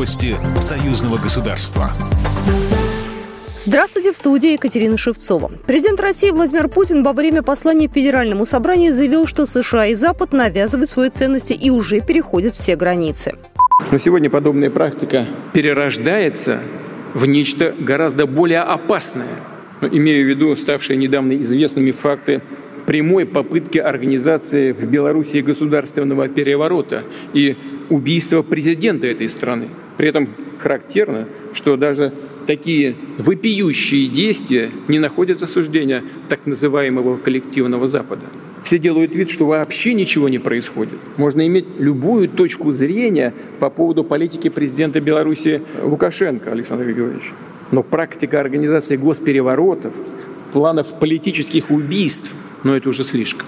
Новости союзного государства. Здравствуйте, в студии Екатерина Шевцова. Президент России Владимир Путин во время послания Федеральному собранию заявил, что США и Запад навязывают свои ценности и уже переходят все границы. Но сегодня подобная практика перерождается в нечто гораздо более опасное. Но имею в виду ставшие недавно известными факты прямой попытки организации в Беларуси государственного переворота и убийства президента этой страны. При этом характерно, что даже такие вопиющие действия не находят осуждения так называемого коллективного Запада. Все делают вид, что вообще ничего не происходит. Можно иметь любую точку зрения по поводу политики президента Беларуси Лукашенко Александра Григорьевича. Но практика организации госпереворотов, планов политических убийств, но ну, это уже слишком.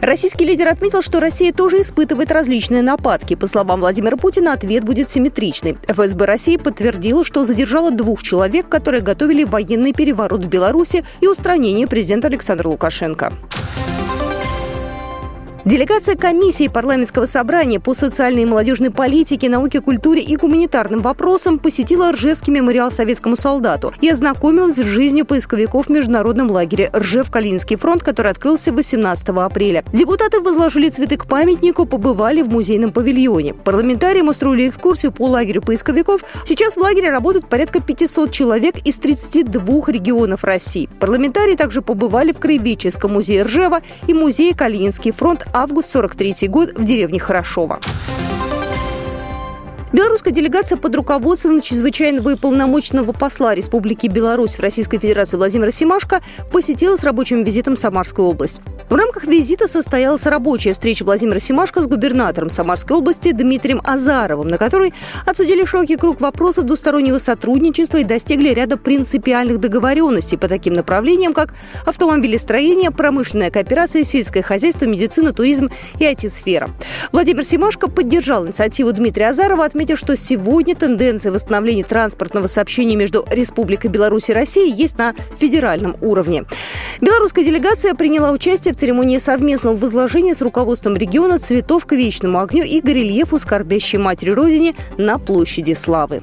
Российский лидер отметил, что Россия тоже испытывает различные нападки. По словам Владимира Путина, ответ будет симметричный. ФСБ России подтвердила, что задержала двух человек, которые готовили военный переворот в Беларуси и устранение президента Александра Лукашенко. Делегация комиссии парламентского собрания по социальной и молодежной политике, науке, культуре и гуманитарным вопросам посетила Ржевский мемориал советскому солдату и ознакомилась с жизнью поисковиков в международном лагере Ржев-Калининский фронт, который открылся 18 апреля. Депутаты возложили цветы к памятнику, побывали в музейном павильоне. Парламентариям устроили экскурсию по лагерю поисковиков. Сейчас в лагере работают порядка 500 человек из 32 регионов России. Парламентарии также побывали в Краеведческом музее Ржева и музее Калининский фронт август 43 год в деревне Хорошово. Белорусская делегация под руководством чрезвычайного и полномочного посла Республики Беларусь в Российской Федерации Владимира Симашко посетила с рабочим визитом Самарскую область. В рамках визита состоялась рабочая встреча Владимира Симашко с губернатором Самарской области Дмитрием Азаровым, на которой обсудили широкий круг вопросов двустороннего сотрудничества и достигли ряда принципиальных договоренностей по таким направлениям, как автомобилестроение, промышленная кооперация, сельское хозяйство, медицина, туризм и IT-сфера. Владимир Симашко поддержал инициативу Дмитрия Азарова, отметив, отметив, что сегодня тенденция восстановления транспортного сообщения между Республикой Беларусь и Россией есть на федеральном уровне. Белорусская делегация приняла участие в церемонии совместного возложения с руководством региона цветов к вечному огню и горельефу скорбящей матери Родине на площади Славы.